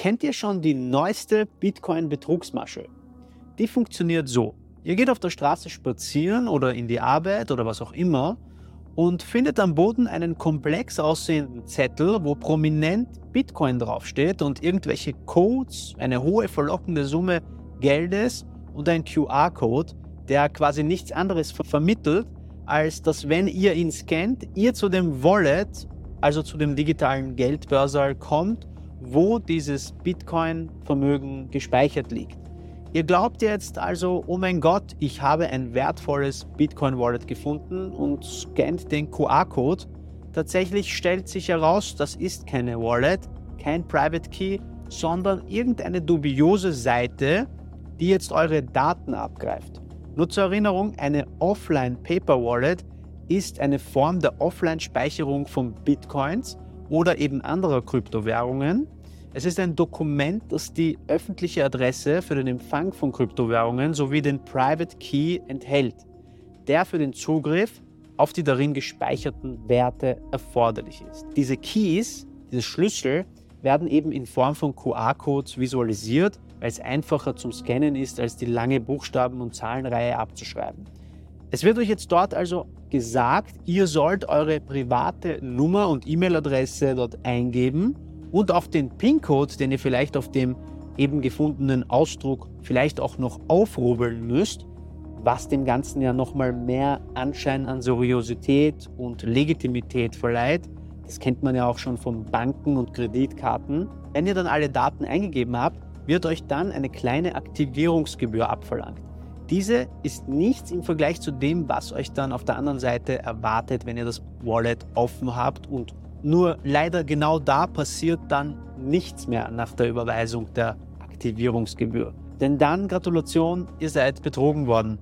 Kennt ihr schon die neueste Bitcoin-Betrugsmasche? Die funktioniert so. Ihr geht auf der Straße spazieren oder in die Arbeit oder was auch immer und findet am Boden einen komplex aussehenden Zettel, wo prominent Bitcoin draufsteht und irgendwelche Codes, eine hohe verlockende Summe Geldes und ein QR-Code, der quasi nichts anderes vermittelt, als dass wenn ihr ihn scannt, ihr zu dem Wallet, also zu dem digitalen Geldbörsal kommt, wo dieses Bitcoin-Vermögen gespeichert liegt. Ihr glaubt jetzt also, oh mein Gott, ich habe ein wertvolles Bitcoin-Wallet gefunden und scannt den QR-Code. Tatsächlich stellt sich heraus, das ist keine Wallet, kein Private Key, sondern irgendeine dubiose Seite, die jetzt eure Daten abgreift. Nur zur Erinnerung, eine Offline Paper Wallet ist eine Form der Offline-Speicherung von Bitcoins oder eben anderer Kryptowährungen es ist ein Dokument, das die öffentliche Adresse für den Empfang von Kryptowährungen sowie den Private Key enthält, der für den Zugriff auf die darin gespeicherten Werte erforderlich ist. Diese Keys, diese Schlüssel, werden eben in Form von QR-Codes visualisiert, weil es einfacher zum Scannen ist, als die lange Buchstaben- und Zahlenreihe abzuschreiben. Es wird euch jetzt dort also gesagt, ihr sollt eure private Nummer und E-Mail-Adresse dort eingeben und auf den PIN-Code, den ihr vielleicht auf dem eben gefundenen Ausdruck vielleicht auch noch aufrubbeln müsst, was dem Ganzen ja nochmal mehr Anschein an Seriosität und Legitimität verleiht. Das kennt man ja auch schon von Banken und Kreditkarten. Wenn ihr dann alle Daten eingegeben habt, wird euch dann eine kleine Aktivierungsgebühr abverlangt. Diese ist nichts im Vergleich zu dem, was euch dann auf der anderen Seite erwartet, wenn ihr das Wallet offen habt und nur leider genau da passiert dann nichts mehr nach der Überweisung der Aktivierungsgebühr. Denn dann, Gratulation, ihr seid betrogen worden.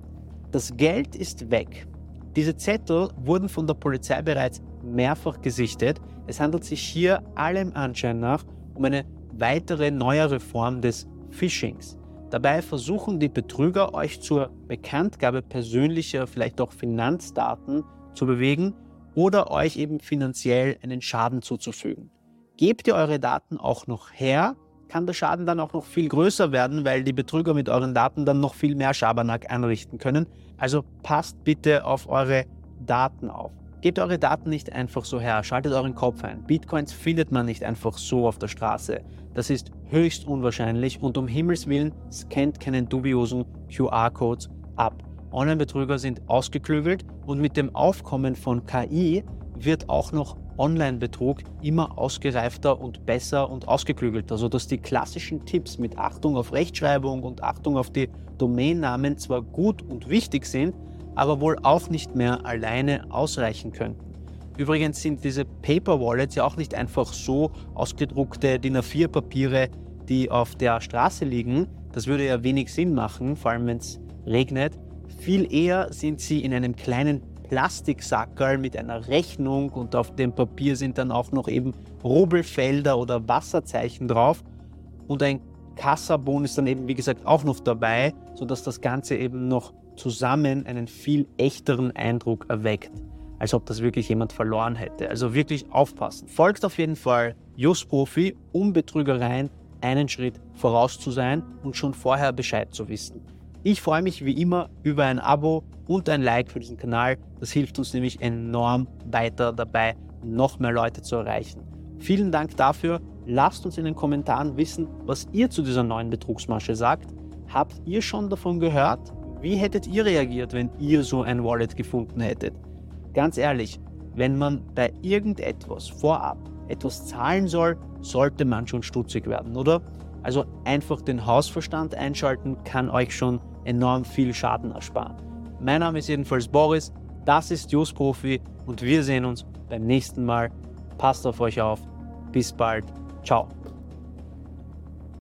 Das Geld ist weg. Diese Zettel wurden von der Polizei bereits mehrfach gesichtet. Es handelt sich hier allem Anschein nach um eine weitere neuere Form des Phishings. Dabei versuchen die Betrüger euch zur Bekanntgabe persönlicher, vielleicht auch Finanzdaten zu bewegen oder euch eben finanziell einen Schaden zuzufügen. Gebt ihr eure Daten auch noch her, kann der Schaden dann auch noch viel größer werden, weil die Betrüger mit euren Daten dann noch viel mehr Schabernack anrichten können. Also passt bitte auf eure Daten auf. Gebt eure Daten nicht einfach so her, schaltet euren Kopf ein. Bitcoins findet man nicht einfach so auf der Straße. Das ist höchst unwahrscheinlich und um Himmels Willen scannt keinen dubiosen QR-Codes ab. Online-Betrüger sind ausgeklügelt und mit dem Aufkommen von KI wird auch noch Online-Betrug immer ausgereifter und besser und ausgeklügelter, sodass die klassischen Tipps mit Achtung auf Rechtschreibung und Achtung auf die Domainnamen zwar gut und wichtig sind, aber wohl auch nicht mehr alleine ausreichen könnten. Übrigens sind diese Paper Wallets ja auch nicht einfach so ausgedruckte DIN A4-Papiere, die auf der Straße liegen. Das würde ja wenig Sinn machen, vor allem wenn es regnet. Viel eher sind sie in einem kleinen Plastiksackerl mit einer Rechnung und auf dem Papier sind dann auch noch eben Rubbelfelder oder Wasserzeichen drauf und ein Kassabon ist dann eben wie gesagt auch noch dabei, sodass das Ganze eben noch zusammen einen viel echteren Eindruck erweckt, als ob das wirklich jemand verloren hätte. Also wirklich aufpassen. Folgt auf jeden Fall Just Profi, um Betrügereien einen Schritt voraus zu sein und schon vorher Bescheid zu wissen. Ich freue mich wie immer über ein Abo und ein Like für diesen Kanal. Das hilft uns nämlich enorm weiter dabei, noch mehr Leute zu erreichen. Vielen Dank dafür. Lasst uns in den Kommentaren wissen, was ihr zu dieser neuen Betrugsmasche sagt. Habt ihr schon davon gehört? Wie hättet ihr reagiert, wenn ihr so ein Wallet gefunden hättet? Ganz ehrlich, wenn man bei irgendetwas vorab etwas zahlen soll, sollte man schon stutzig werden, oder? Also einfach den Hausverstand einschalten kann euch schon enorm viel Schaden ersparen. Mein Name ist jedenfalls Boris, das ist Just Profi und wir sehen uns beim nächsten Mal. Passt auf euch auf. Peace Park. Tchau.